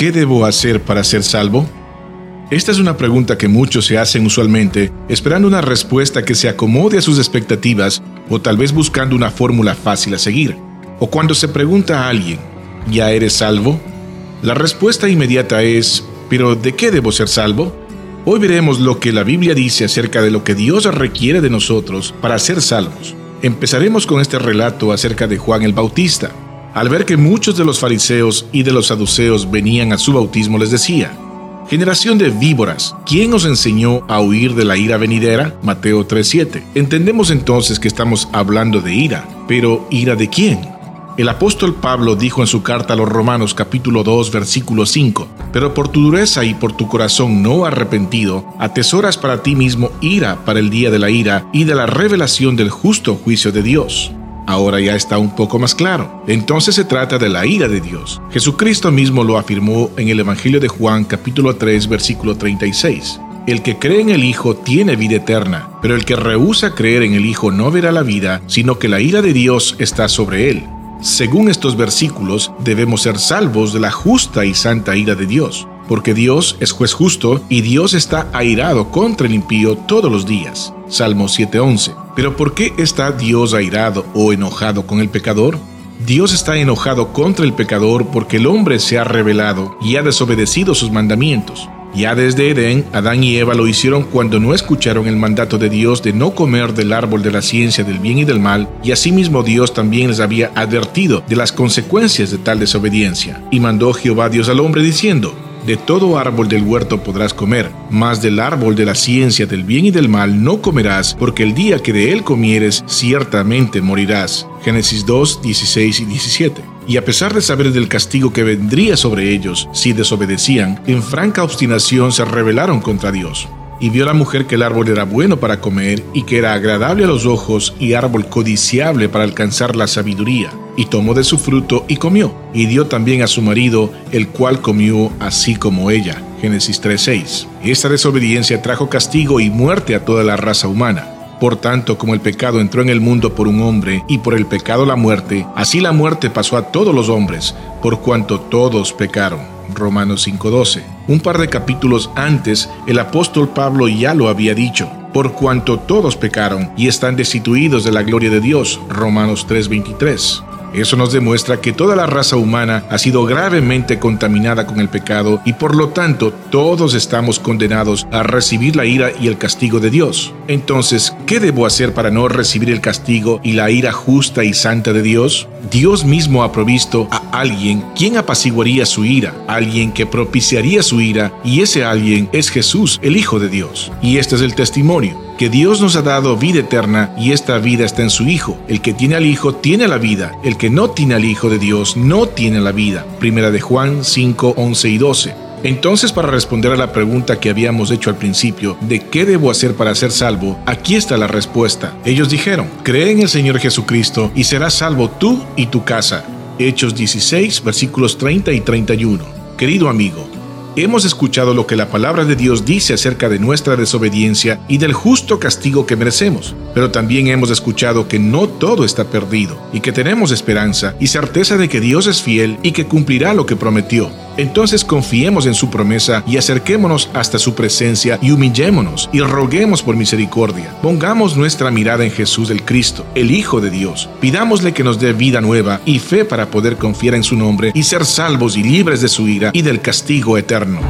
¿qué debo hacer para ser salvo? Esta es una pregunta que muchos se hacen usualmente, esperando una respuesta que se acomode a sus expectativas o tal vez buscando una fórmula fácil a seguir. O cuando se pregunta a alguien, ¿ya eres salvo? La respuesta inmediata es, ¿pero de qué debo ser salvo? Hoy veremos lo que la Biblia dice acerca de lo que Dios requiere de nosotros para ser salvos. Empezaremos con este relato acerca de Juan el Bautista. Al ver que muchos de los fariseos y de los saduceos venían a su bautismo, les decía, Generación de víboras, ¿quién os enseñó a huir de la ira venidera? Mateo 3:7. Entendemos entonces que estamos hablando de ira, pero ¿ira de quién? El apóstol Pablo dijo en su carta a los Romanos capítulo 2 versículo 5, pero por tu dureza y por tu corazón no arrepentido, atesoras para ti mismo ira para el día de la ira y de la revelación del justo juicio de Dios. Ahora ya está un poco más claro. Entonces se trata de la ira de Dios. Jesucristo mismo lo afirmó en el Evangelio de Juan capítulo 3 versículo 36. El que cree en el Hijo tiene vida eterna, pero el que rehúsa creer en el Hijo no verá la vida, sino que la ira de Dios está sobre él. Según estos versículos, debemos ser salvos de la justa y santa ira de Dios, porque Dios es juez justo y Dios está airado contra el impío todos los días. Salmo 7:11. Pero ¿por qué está Dios airado o enojado con el pecador? Dios está enojado contra el pecador porque el hombre se ha rebelado y ha desobedecido sus mandamientos. Ya desde Edén, Adán y Eva lo hicieron cuando no escucharon el mandato de Dios de no comer del árbol de la ciencia del bien y del mal, y asimismo Dios también les había advertido de las consecuencias de tal desobediencia. Y mandó Jehová Dios al hombre diciendo, de todo árbol del huerto podrás comer, mas del árbol de la ciencia del bien y del mal no comerás, porque el día que de él comieres, ciertamente morirás. Génesis 2, 16 y 17. Y a pesar de saber del castigo que vendría sobre ellos si desobedecían, en franca obstinación se rebelaron contra Dios y vio la mujer que el árbol era bueno para comer y que era agradable a los ojos y árbol codiciable para alcanzar la sabiduría. Y tomó de su fruto y comió, y dio también a su marido, el cual comió así como ella. Génesis 3:6. Esta desobediencia trajo castigo y muerte a toda la raza humana. Por tanto, como el pecado entró en el mundo por un hombre y por el pecado la muerte, así la muerte pasó a todos los hombres, por cuanto todos pecaron. Romanos 5:12. Un par de capítulos antes, el apóstol Pablo ya lo había dicho, por cuanto todos pecaron y están destituidos de la gloria de Dios. Romanos 3:23. Eso nos demuestra que toda la raza humana ha sido gravemente contaminada con el pecado y por lo tanto todos estamos condenados a recibir la ira y el castigo de Dios. Entonces, ¿qué debo hacer para no recibir el castigo y la ira justa y santa de Dios? Dios mismo ha provisto a alguien quien apaciguaría su ira, alguien que propiciaría su ira, y ese alguien es Jesús, el Hijo de Dios. Y este es el testimonio que Dios nos ha dado vida eterna y esta vida está en su Hijo. El que tiene al Hijo tiene la vida, el que no tiene al Hijo de Dios no tiene la vida. Primera de Juan 5, 11 y 12. Entonces, para responder a la pregunta que habíamos hecho al principio, de qué debo hacer para ser salvo, aquí está la respuesta. Ellos dijeron, cree en el Señor Jesucristo y serás salvo tú y tu casa. Hechos 16, versículos 30 y 31. Querido amigo, Hemos escuchado lo que la palabra de Dios dice acerca de nuestra desobediencia y del justo castigo que merecemos, pero también hemos escuchado que no todo está perdido y que tenemos esperanza y certeza de que Dios es fiel y que cumplirá lo que prometió. Entonces confiemos en su promesa y acerquémonos hasta su presencia y humillémonos y roguemos por misericordia. Pongamos nuestra mirada en Jesús el Cristo, el Hijo de Dios. Pidámosle que nos dé vida nueva y fe para poder confiar en su nombre y ser salvos y libres de su ira y del castigo eterno.